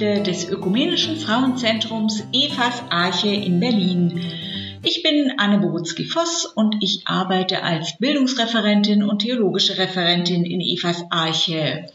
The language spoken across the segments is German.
Geschichte des Ökumenischen Frauenzentrums Evas Arche in Berlin. Ich bin Anne Borutzki-Voss und ich arbeite als Bildungsreferentin und theologische Referentin in Evas Arche.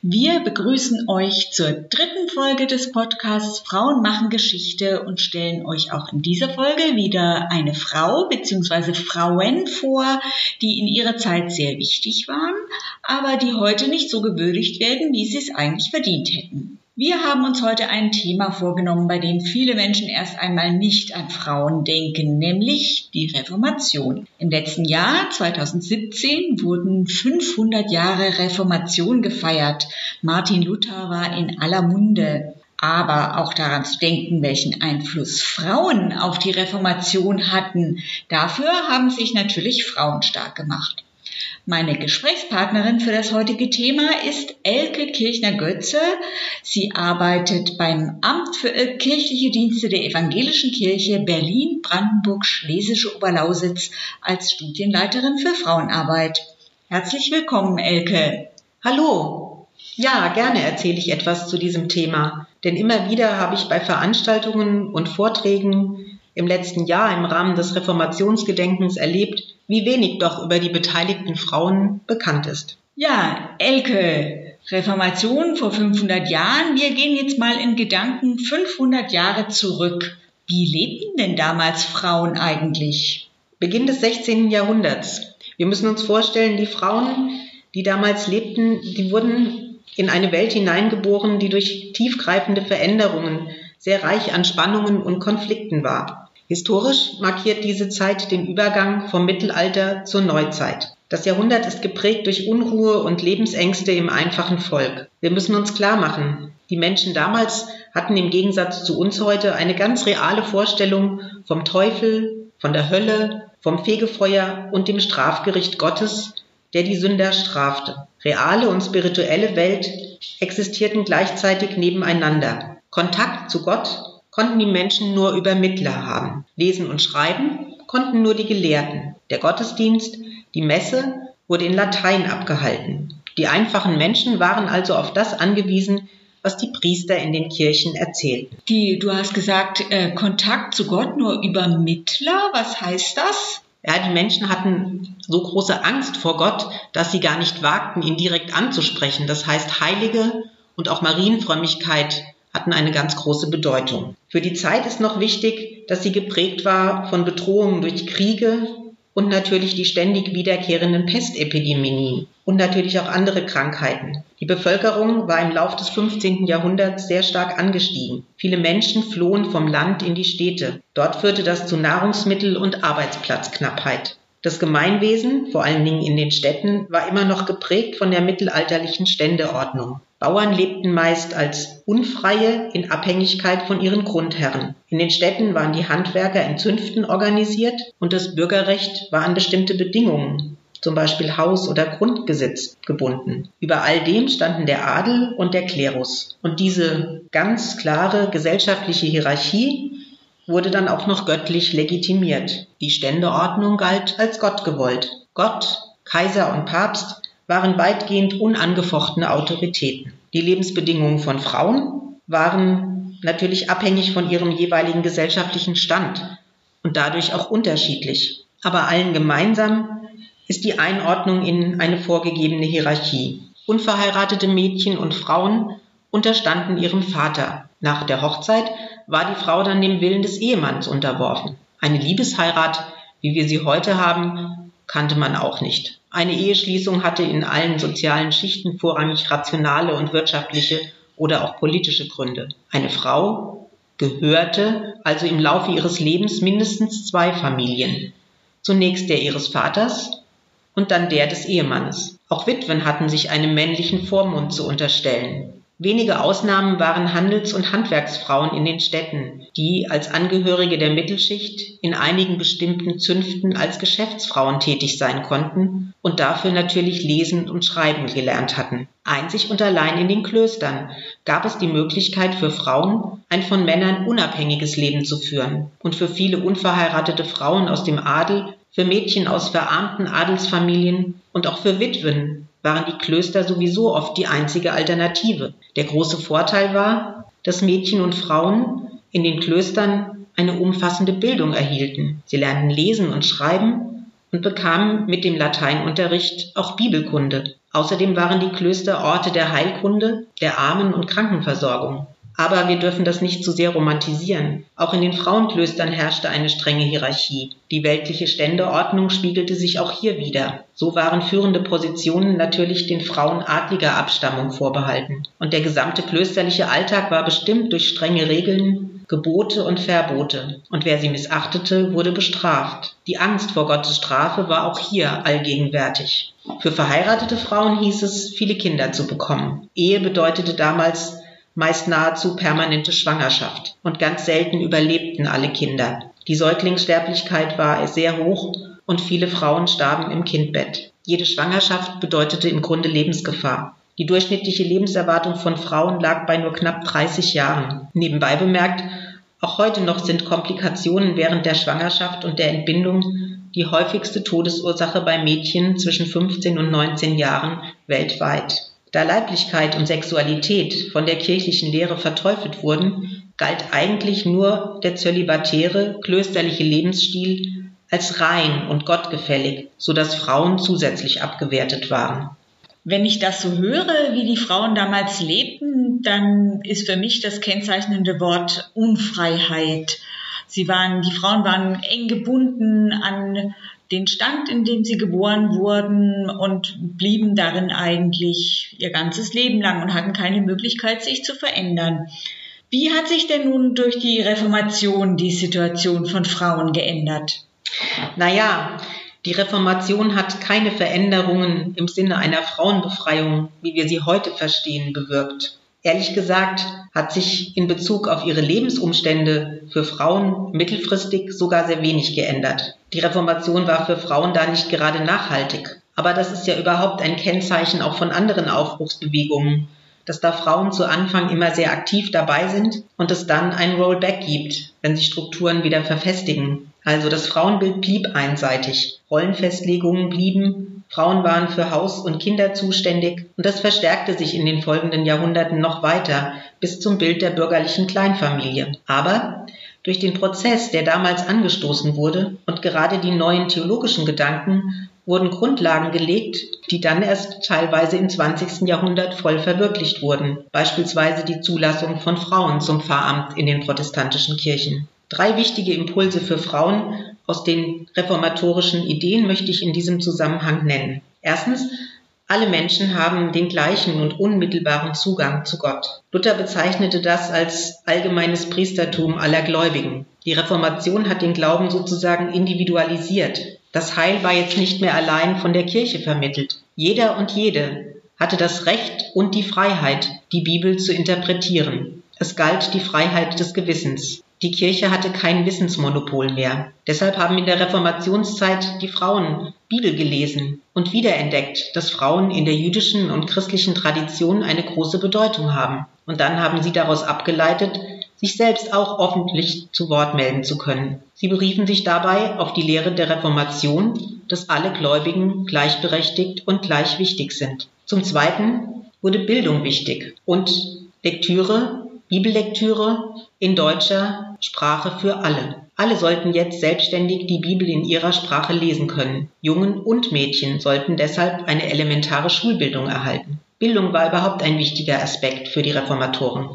Wir begrüßen euch zur dritten Folge des Podcasts Frauen machen Geschichte und stellen euch auch in dieser Folge wieder eine Frau bzw. Frauen vor, die in ihrer Zeit sehr wichtig waren, aber die heute nicht so gewürdigt werden, wie sie es eigentlich verdient hätten. Wir haben uns heute ein Thema vorgenommen, bei dem viele Menschen erst einmal nicht an Frauen denken, nämlich die Reformation. Im letzten Jahr, 2017, wurden 500 Jahre Reformation gefeiert. Martin Luther war in aller Munde. Aber auch daran zu denken, welchen Einfluss Frauen auf die Reformation hatten, dafür haben sich natürlich Frauen stark gemacht. Meine Gesprächspartnerin für das heutige Thema ist Elke Kirchner-Götze. Sie arbeitet beim Amt für kirchliche Dienste der Evangelischen Kirche Berlin, Brandenburg, Schlesische Oberlausitz als Studienleiterin für Frauenarbeit. Herzlich willkommen, Elke. Hallo. Ja, gerne erzähle ich etwas zu diesem Thema, denn immer wieder habe ich bei Veranstaltungen und Vorträgen im letzten Jahr im Rahmen des Reformationsgedenkens erlebt, wie wenig doch über die beteiligten Frauen bekannt ist. Ja, Elke, Reformation vor 500 Jahren. Wir gehen jetzt mal in Gedanken 500 Jahre zurück. Wie lebten denn damals Frauen eigentlich? Beginn des 16. Jahrhunderts. Wir müssen uns vorstellen, die Frauen, die damals lebten, die wurden in eine Welt hineingeboren, die durch tiefgreifende Veränderungen sehr reich an Spannungen und Konflikten war. Historisch markiert diese Zeit den Übergang vom Mittelalter zur Neuzeit. Das Jahrhundert ist geprägt durch Unruhe und Lebensängste im einfachen Volk. Wir müssen uns klar machen, die Menschen damals hatten im Gegensatz zu uns heute eine ganz reale Vorstellung vom Teufel, von der Hölle, vom Fegefeuer und dem Strafgericht Gottes, der die Sünder strafte. Reale und spirituelle Welt existierten gleichzeitig nebeneinander. Kontakt zu Gott konnten die Menschen nur über Mittler haben. Lesen und schreiben konnten nur die Gelehrten. Der Gottesdienst, die Messe wurde in Latein abgehalten. Die einfachen Menschen waren also auf das angewiesen, was die Priester in den Kirchen erzählten. Die, du hast gesagt, äh, Kontakt zu Gott nur über Mittler. Was heißt das? Ja, die Menschen hatten so große Angst vor Gott, dass sie gar nicht wagten, ihn direkt anzusprechen. Das heißt, Heilige und auch Marienfrömmigkeit hatten eine ganz große Bedeutung. Für die Zeit ist noch wichtig, dass sie geprägt war von Bedrohungen durch Kriege und natürlich die ständig wiederkehrenden Pestepidemien und natürlich auch andere Krankheiten. Die Bevölkerung war im Lauf des 15. Jahrhunderts sehr stark angestiegen. Viele Menschen flohen vom Land in die Städte. Dort führte das zu Nahrungsmittel- und Arbeitsplatzknappheit. Das Gemeinwesen, vor allen Dingen in den Städten, war immer noch geprägt von der mittelalterlichen Ständeordnung. Bauern lebten meist als Unfreie in Abhängigkeit von ihren Grundherren. In den Städten waren die Handwerker in Zünften organisiert und das Bürgerrecht war an bestimmte Bedingungen, zum Beispiel Haus- oder Grundgesetz, gebunden. Über all dem standen der Adel und der Klerus. Und diese ganz klare gesellschaftliche Hierarchie wurde dann auch noch göttlich legitimiert. Die Ständeordnung galt als Gott gewollt. Gott, Kaiser und Papst waren weitgehend unangefochtene Autoritäten. Die Lebensbedingungen von Frauen waren natürlich abhängig von ihrem jeweiligen gesellschaftlichen Stand und dadurch auch unterschiedlich. Aber allen gemeinsam ist die Einordnung in eine vorgegebene Hierarchie. Unverheiratete Mädchen und Frauen unterstanden ihrem Vater. Nach der Hochzeit war die Frau dann dem Willen des Ehemanns unterworfen. Eine Liebesheirat, wie wir sie heute haben, kannte man auch nicht. Eine Eheschließung hatte in allen sozialen Schichten vorrangig rationale und wirtschaftliche oder auch politische Gründe. Eine Frau gehörte also im Laufe ihres Lebens mindestens zwei Familien. Zunächst der ihres Vaters und dann der des Ehemannes. Auch Witwen hatten sich einem männlichen Vormund zu unterstellen. Wenige Ausnahmen waren Handels- und Handwerksfrauen in den Städten, die als Angehörige der Mittelschicht in einigen bestimmten Zünften als Geschäftsfrauen tätig sein konnten und dafür natürlich lesen und schreiben gelernt hatten. Einzig und allein in den Klöstern gab es die Möglichkeit für Frauen, ein von Männern unabhängiges Leben zu führen. Und für viele unverheiratete Frauen aus dem Adel Für Mädchen aus verarmten Adelsfamilien und auch für Witwen waren die Klöster sowieso oft die einzige Alternative. Der große Vorteil war, dass Mädchen und Frauen in den Klöstern eine umfassende Bildung erhielten. Sie lernten lesen und schreiben und bekamen mit dem Lateinunterricht auch Bibelkunde. Außerdem waren die Klöster Orte der Heilkunde, der Armen- und Krankenversorgung. Aber wir dürfen das nicht zu sehr romantisieren. Auch in den Frauenklöstern herrschte eine strenge Hierarchie. Die weltliche Ständeordnung spiegelte sich auch hier wieder. So waren führende Positionen natürlich den Frauen adliger Abstammung vorbehalten. Und der gesamte klösterliche Alltag war bestimmt durch strenge Regeln, Gebote und Verbote. Und wer sie missachtete, wurde bestraft. Die Angst vor Gottes Strafe war auch hier allgegenwärtig. Für verheiratete Frauen hieß es, viele Kinder zu bekommen. Ehe bedeutete damals meist nahezu permanente Schwangerschaft. Und ganz selten überlebten alle Kinder. Die Säuglingssterblichkeit war sehr hoch und viele Frauen starben im Kindbett. Jede Schwangerschaft bedeutete im Grunde Lebensgefahr. Die durchschnittliche Lebenserwartung von Frauen lag bei nur knapp 30 Jahren. Nebenbei bemerkt, auch heute noch sind Komplikationen während der Schwangerschaft und der Entbindung die häufigste Todesursache bei Mädchen zwischen 15 und 19 Jahren weltweit. Da Leiblichkeit und Sexualität von der kirchlichen Lehre verteufelt wurden, galt eigentlich nur der zölibatäre, klösterliche Lebensstil als rein und gottgefällig, so dass Frauen zusätzlich abgewertet waren. Wenn ich das so höre, wie die Frauen damals lebten, dann ist für mich das kennzeichnende Wort Unfreiheit. Sie waren, die Frauen waren eng gebunden an den Stand, in dem sie geboren wurden und blieben darin eigentlich ihr ganzes Leben lang und hatten keine Möglichkeit, sich zu verändern. Wie hat sich denn nun durch die Reformation die Situation von Frauen geändert? Naja, die Reformation hat keine Veränderungen im Sinne einer Frauenbefreiung, wie wir sie heute verstehen, bewirkt. Ehrlich gesagt hat sich in Bezug auf ihre Lebensumstände für Frauen mittelfristig sogar sehr wenig geändert. Die Reformation war für Frauen da nicht gerade nachhaltig. Aber das ist ja überhaupt ein Kennzeichen auch von anderen Aufbruchsbewegungen, dass da Frauen zu Anfang immer sehr aktiv dabei sind und es dann ein Rollback gibt, wenn sich Strukturen wieder verfestigen. Also das Frauenbild blieb einseitig. Rollenfestlegungen blieben, Frauen waren für Haus und Kinder zuständig und das verstärkte sich in den folgenden Jahrhunderten noch weiter bis zum Bild der bürgerlichen Kleinfamilie. Aber durch den Prozess, der damals angestoßen wurde und gerade die neuen theologischen Gedanken wurden Grundlagen gelegt, die dann erst teilweise im 20. Jahrhundert voll verwirklicht wurden, beispielsweise die Zulassung von Frauen zum Pfarramt in den protestantischen Kirchen. Drei wichtige Impulse für Frauen aus den reformatorischen Ideen möchte ich in diesem Zusammenhang nennen. Erstens, alle Menschen haben den gleichen und unmittelbaren Zugang zu Gott. Luther bezeichnete das als allgemeines Priestertum aller Gläubigen. Die Reformation hat den Glauben sozusagen individualisiert. Das Heil war jetzt nicht mehr allein von der Kirche vermittelt. Jeder und jede hatte das Recht und die Freiheit, die Bibel zu interpretieren. Es galt die Freiheit des Gewissens. Die Kirche hatte kein Wissensmonopol mehr. Deshalb haben in der Reformationszeit die Frauen Bibel gelesen und wiederentdeckt, dass Frauen in der jüdischen und christlichen Tradition eine große Bedeutung haben. Und dann haben sie daraus abgeleitet, sich selbst auch öffentlich zu Wort melden zu können. Sie beriefen sich dabei auf die Lehre der Reformation, dass alle Gläubigen gleichberechtigt und gleich wichtig sind. Zum Zweiten wurde Bildung wichtig und Lektüre Bibellektüre in deutscher Sprache für alle. Alle sollten jetzt selbstständig die Bibel in ihrer Sprache lesen können. Jungen und Mädchen sollten deshalb eine elementare Schulbildung erhalten. Bildung war überhaupt ein wichtiger Aspekt für die Reformatoren.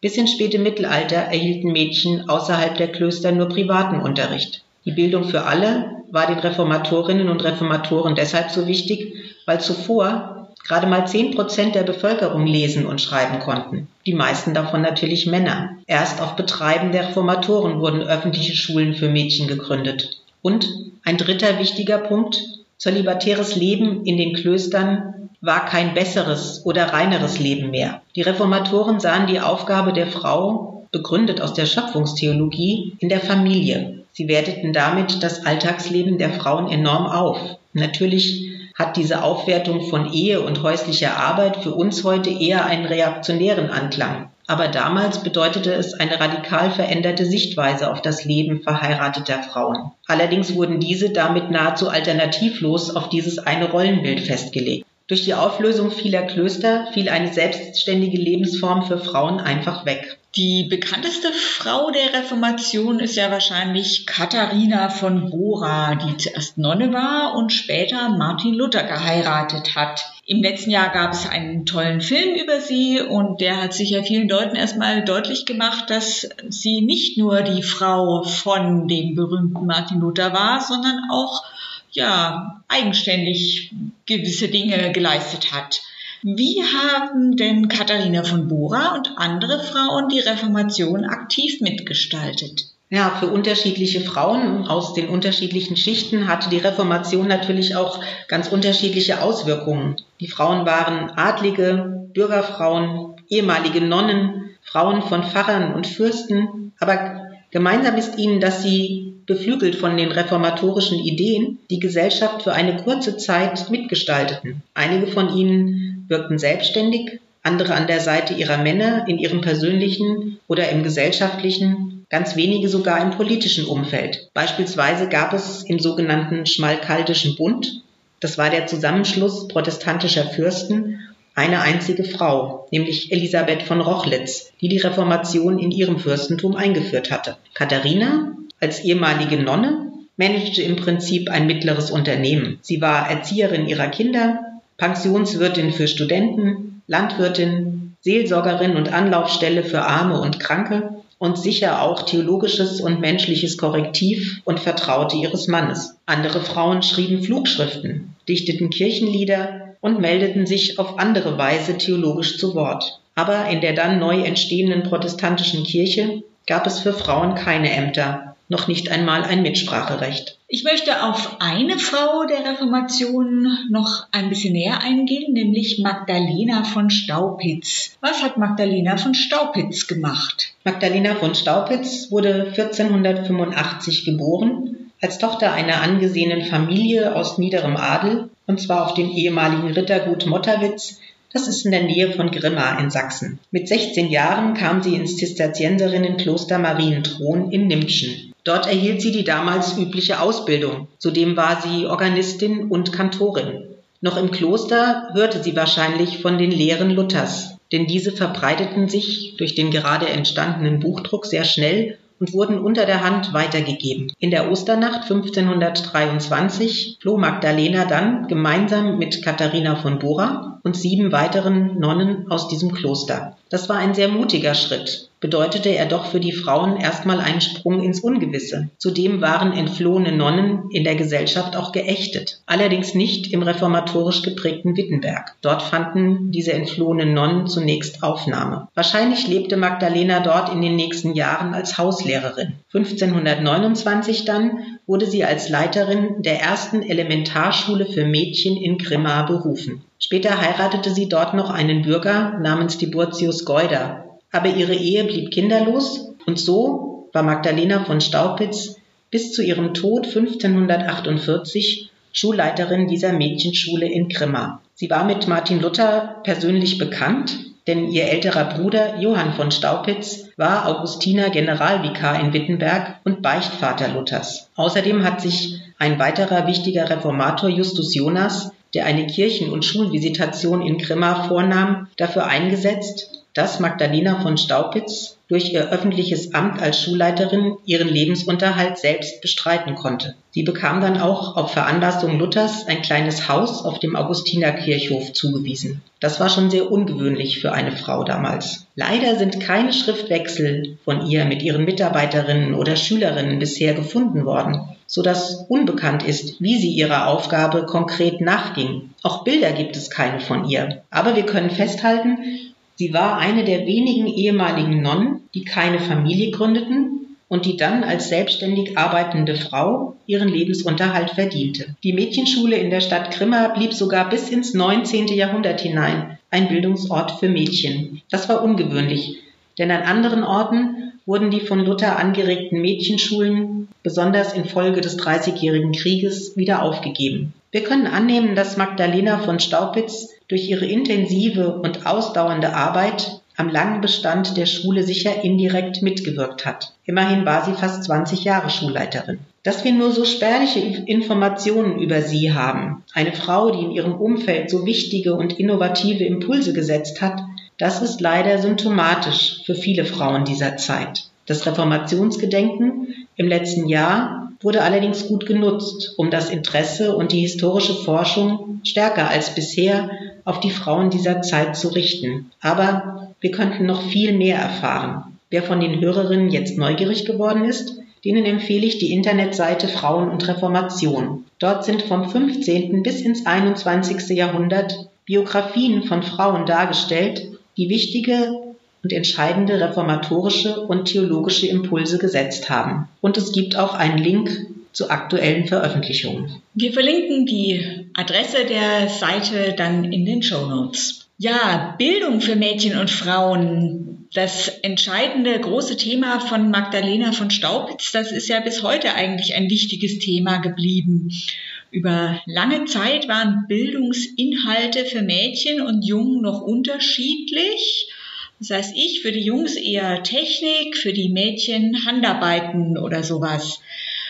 Bis ins späte Mittelalter erhielten Mädchen außerhalb der Klöster nur privaten Unterricht. Die Bildung für alle war den Reformatorinnen und Reformatoren deshalb so wichtig, weil zuvor gerade mal zehn Prozent der Bevölkerung lesen und schreiben konnten. Die meisten davon natürlich Männer. Erst auf Betreiben der Reformatoren wurden öffentliche Schulen für Mädchen gegründet. Und ein dritter wichtiger Punkt, zölibatäres Leben in den Klöstern war kein besseres oder reineres Leben mehr. Die Reformatoren sahen die Aufgabe der Frau, begründet aus der Schöpfungstheologie, in der Familie. Sie werteten damit das Alltagsleben der Frauen enorm auf. Natürlich hat diese Aufwertung von Ehe und häuslicher Arbeit für uns heute eher einen reaktionären Anklang. Aber damals bedeutete es eine radikal veränderte Sichtweise auf das Leben verheirateter Frauen. Allerdings wurden diese damit nahezu alternativlos auf dieses eine Rollenbild festgelegt. Durch die Auflösung vieler Klöster fiel eine selbstständige Lebensform für Frauen einfach weg. Die bekannteste Frau der Reformation ist ja wahrscheinlich Katharina von Bora, die zuerst Nonne war und später Martin Luther geheiratet hat. Im letzten Jahr gab es einen tollen Film über sie und der hat sicher vielen Leuten erstmal deutlich gemacht, dass sie nicht nur die Frau von dem berühmten Martin Luther war, sondern auch ja, eigenständig gewisse Dinge geleistet hat. Wie haben denn Katharina von Bora und andere Frauen die Reformation aktiv mitgestaltet? Ja, für unterschiedliche Frauen aus den unterschiedlichen Schichten hatte die Reformation natürlich auch ganz unterschiedliche Auswirkungen. Die Frauen waren Adlige, Bürgerfrauen, ehemalige Nonnen, Frauen von Pfarrern und Fürsten, aber gemeinsam ist ihnen, dass sie beflügelt von den reformatorischen Ideen, die Gesellschaft für eine kurze Zeit mitgestalteten. Einige von ihnen wirkten selbstständig, andere an der Seite ihrer Männer in ihrem persönlichen oder im gesellschaftlichen, ganz wenige sogar im politischen Umfeld. Beispielsweise gab es im sogenannten Schmalkaldischen Bund, das war der Zusammenschluss protestantischer Fürsten, eine einzige Frau, nämlich Elisabeth von Rochlitz, die die Reformation in ihrem Fürstentum eingeführt hatte. Katharina als ehemalige Nonne managte im Prinzip ein mittleres Unternehmen. Sie war Erzieherin ihrer Kinder, Pensionswirtin für Studenten, Landwirtin, Seelsorgerin und Anlaufstelle für Arme und Kranke und sicher auch theologisches und menschliches Korrektiv und Vertraute ihres Mannes. Andere Frauen schrieben Flugschriften, dichteten Kirchenlieder und meldeten sich auf andere Weise theologisch zu Wort. Aber in der dann neu entstehenden protestantischen Kirche gab es für Frauen keine Ämter, noch nicht einmal ein Mitspracherecht. Ich möchte auf eine Frau der Reformation noch ein bisschen näher eingehen, nämlich Magdalena von Staupitz. Was hat Magdalena von Staupitz gemacht? Magdalena von Staupitz wurde 1485 geboren, als Tochter einer angesehenen Familie aus niederem Adel, und zwar auf dem ehemaligen Rittergut Motterwitz das ist in der Nähe von Grimma in Sachsen. Mit 16 Jahren kam sie ins Zisterzienserinnenkloster Marienthron in Nimtschen. Dort erhielt sie die damals übliche Ausbildung. Zudem war sie Organistin und Kantorin. Noch im Kloster hörte sie wahrscheinlich von den Lehren Luthers, denn diese verbreiteten sich durch den gerade entstandenen Buchdruck sehr schnell und wurden unter der Hand weitergegeben. In der Osternacht 1523 floh Magdalena dann gemeinsam mit Katharina von Bora und sieben weiteren Nonnen aus diesem Kloster. Das war ein sehr mutiger Schritt, bedeutete er doch für die Frauen erstmal einen Sprung ins Ungewisse. Zudem waren entflohene Nonnen in der Gesellschaft auch geächtet, allerdings nicht im reformatorisch geprägten Wittenberg. Dort fanden diese entflohenen Nonnen zunächst Aufnahme. Wahrscheinlich lebte Magdalena dort in den nächsten Jahren als Hauslehrerin. 1529 dann wurde sie als Leiterin der ersten Elementarschule für Mädchen in Grimma berufen. Später heiratete sie dort noch einen Bürger namens Tiburtius Geuder, aber ihre Ehe blieb kinderlos und so war Magdalena von Staupitz bis zu ihrem Tod 1548 Schulleiterin dieser Mädchenschule in Grimma. Sie war mit Martin Luther persönlich bekannt, denn ihr älterer Bruder Johann von Staupitz war Augustiner Generalvikar in Wittenberg und Beichtvater Luthers. Außerdem hat sich ein weiterer wichtiger Reformator Justus Jonas der eine Kirchen- und Schulvisitation in Grimma vornahm, dafür eingesetzt, dass Magdalena von Staupitz durch ihr öffentliches Amt als Schulleiterin ihren Lebensunterhalt selbst bestreiten konnte. Sie bekam dann auch auf Veranlassung Luthers ein kleines Haus auf dem Augustinerkirchhof zugewiesen. Das war schon sehr ungewöhnlich für eine Frau damals. Leider sind keine Schriftwechsel von ihr mit ihren Mitarbeiterinnen oder Schülerinnen bisher gefunden worden, so dass unbekannt ist, wie sie ihrer Aufgabe konkret nachging. Auch Bilder gibt es keine von ihr. Aber wir können festhalten, Sie war eine der wenigen ehemaligen Nonnen, die keine Familie gründeten und die dann als selbstständig arbeitende Frau ihren Lebensunterhalt verdiente. Die Mädchenschule in der Stadt Grimma blieb sogar bis ins 19. Jahrhundert hinein ein Bildungsort für Mädchen. Das war ungewöhnlich, denn an anderen Orten wurden die von Luther angeregten Mädchenschulen, besonders infolge des Dreißigjährigen Krieges, wieder aufgegeben. Wir können annehmen, dass Magdalena von Staupitz durch ihre intensive und ausdauernde Arbeit am langen Bestand der Schule sicher indirekt mitgewirkt hat. Immerhin war sie fast 20 Jahre Schulleiterin. Dass wir nur so spärliche Informationen über sie haben, eine Frau, die in ihrem Umfeld so wichtige und innovative Impulse gesetzt hat, das ist leider symptomatisch für viele Frauen dieser Zeit. Das Reformationsgedenken im letzten Jahr wurde allerdings gut genutzt, um das Interesse und die historische Forschung stärker als bisher auf die Frauen dieser Zeit zu richten. Aber wir könnten noch viel mehr erfahren. Wer von den Hörerinnen jetzt neugierig geworden ist, denen empfehle ich die Internetseite Frauen und Reformation. Dort sind vom 15. bis ins 21. Jahrhundert Biografien von Frauen dargestellt, die wichtige und entscheidende reformatorische und theologische Impulse gesetzt haben. Und es gibt auch einen Link zu aktuellen Veröffentlichungen. Wir verlinken die Adresse der Seite dann in den Show Notes. Ja, Bildung für Mädchen und Frauen. Das entscheidende große Thema von Magdalena von Staupitz, das ist ja bis heute eigentlich ein wichtiges Thema geblieben. Über lange Zeit waren Bildungsinhalte für Mädchen und Jungen noch unterschiedlich. Das heißt, ich für die Jungs eher Technik, für die Mädchen Handarbeiten oder sowas.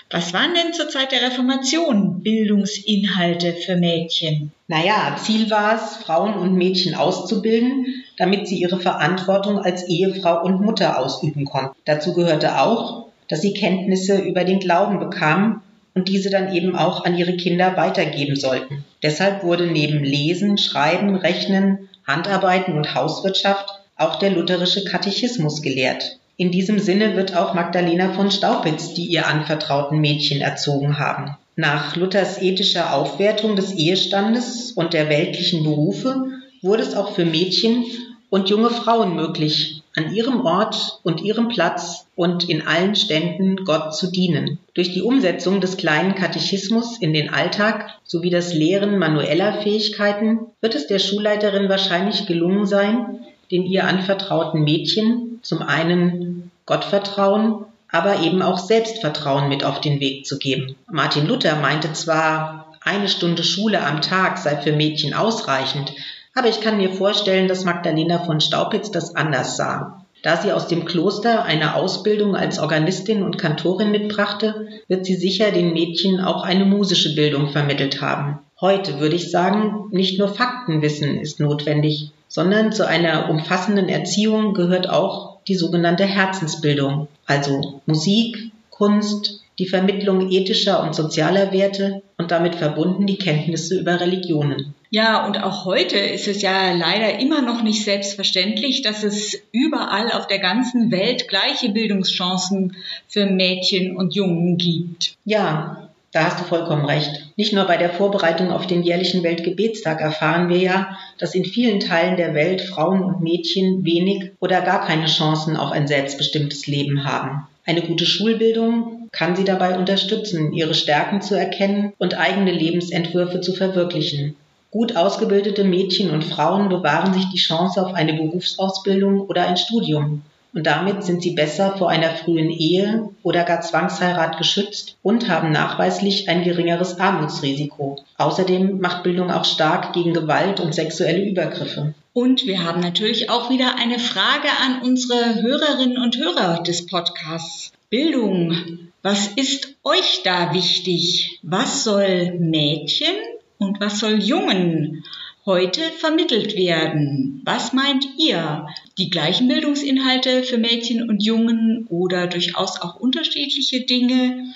Was waren denn zur Zeit der Reformation Bildungsinhalte für Mädchen? Naja, Ziel war es, Frauen und Mädchen auszubilden, damit sie ihre Verantwortung als Ehefrau und Mutter ausüben konnten. Dazu gehörte auch, dass sie Kenntnisse über den Glauben bekamen und diese dann eben auch an ihre Kinder weitergeben sollten. Deshalb wurde neben Lesen, Schreiben, Rechnen, Handarbeiten und Hauswirtschaft auch der lutherische Katechismus gelehrt. In diesem Sinne wird auch Magdalena von Staupitz die ihr anvertrauten Mädchen erzogen haben. Nach Luthers ethischer Aufwertung des Ehestandes und der weltlichen Berufe wurde es auch für Mädchen und junge Frauen möglich, an ihrem Ort und ihrem Platz und in allen Ständen Gott zu dienen. Durch die Umsetzung des kleinen Katechismus in den Alltag sowie das Lehren manueller Fähigkeiten wird es der Schulleiterin wahrscheinlich gelungen sein, den ihr anvertrauten Mädchen zum einen Gottvertrauen, aber eben auch Selbstvertrauen mit auf den Weg zu geben. Martin Luther meinte zwar, eine Stunde Schule am Tag sei für Mädchen ausreichend, aber ich kann mir vorstellen, dass Magdalena von Staupitz das anders sah. Da sie aus dem Kloster eine Ausbildung als Organistin und Kantorin mitbrachte, wird sie sicher den Mädchen auch eine musische Bildung vermittelt haben. Heute würde ich sagen, nicht nur Faktenwissen ist notwendig, sondern zu einer umfassenden Erziehung gehört auch die sogenannte Herzensbildung, also Musik, Kunst, die Vermittlung ethischer und sozialer Werte und damit verbunden die Kenntnisse über Religionen. Ja, und auch heute ist es ja leider immer noch nicht selbstverständlich, dass es überall auf der ganzen Welt gleiche Bildungschancen für Mädchen und Jungen gibt. Ja, da hast du vollkommen recht. Nicht nur bei der Vorbereitung auf den jährlichen Weltgebetstag erfahren wir ja, dass in vielen Teilen der Welt Frauen und Mädchen wenig oder gar keine Chancen auf ein selbstbestimmtes Leben haben. Eine gute Schulbildung kann sie dabei unterstützen, ihre Stärken zu erkennen und eigene Lebensentwürfe zu verwirklichen. Gut ausgebildete Mädchen und Frauen bewahren sich die Chance auf eine Berufsausbildung oder ein Studium und damit sind sie besser vor einer frühen Ehe oder gar Zwangsheirat geschützt und haben nachweislich ein geringeres Armutsrisiko. Außerdem macht Bildung auch stark gegen Gewalt und sexuelle Übergriffe. Und wir haben natürlich auch wieder eine Frage an unsere Hörerinnen und Hörer des Podcasts. Bildung. Was ist euch da wichtig? Was soll Mädchen und was soll Jungen heute vermittelt werden. Was meint ihr? Die gleichen Bildungsinhalte für Mädchen und Jungen oder durchaus auch unterschiedliche Dinge?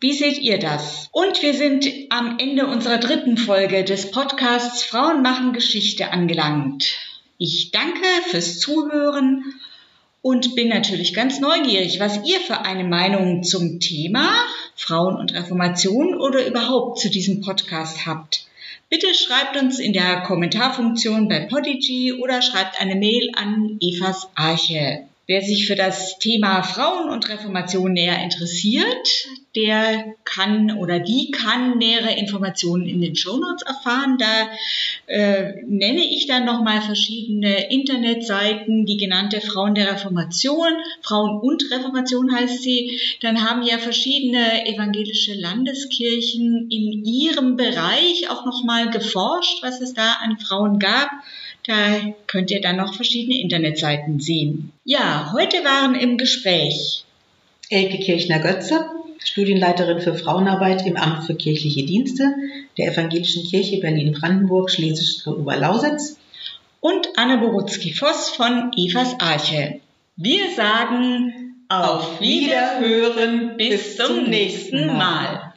Wie seht ihr das? Und wir sind am Ende unserer dritten Folge des Podcasts Frauen machen Geschichte angelangt. Ich danke fürs Zuhören und bin natürlich ganz neugierig, was ihr für eine Meinung zum Thema Frauen und Reformation oder überhaupt zu diesem Podcast habt. Bitte schreibt uns in der Kommentarfunktion bei Podigy oder schreibt eine Mail an Evas Arche. Wer sich für das Thema Frauen und Reformation näher interessiert, der kann oder die kann nähere Informationen in den Shownotes erfahren. Da äh, nenne ich dann nochmal verschiedene Internetseiten, die genannte Frauen der Reformation, Frauen und Reformation heißt sie. Dann haben ja verschiedene evangelische Landeskirchen in ihrem Bereich auch nochmal geforscht, was es da an Frauen gab. Da könnt ihr dann noch verschiedene Internetseiten sehen. Ja, heute waren im Gespräch Elke Kirchner-Götze, Studienleiterin für Frauenarbeit im Amt für kirchliche Dienste der Evangelischen Kirche Berlin-Brandenburg, Schlesische Oberlausitz und Anne Borutzki-Voss von Evas Arche. Wir sagen auf Wiederhören bis zum nächsten Mal.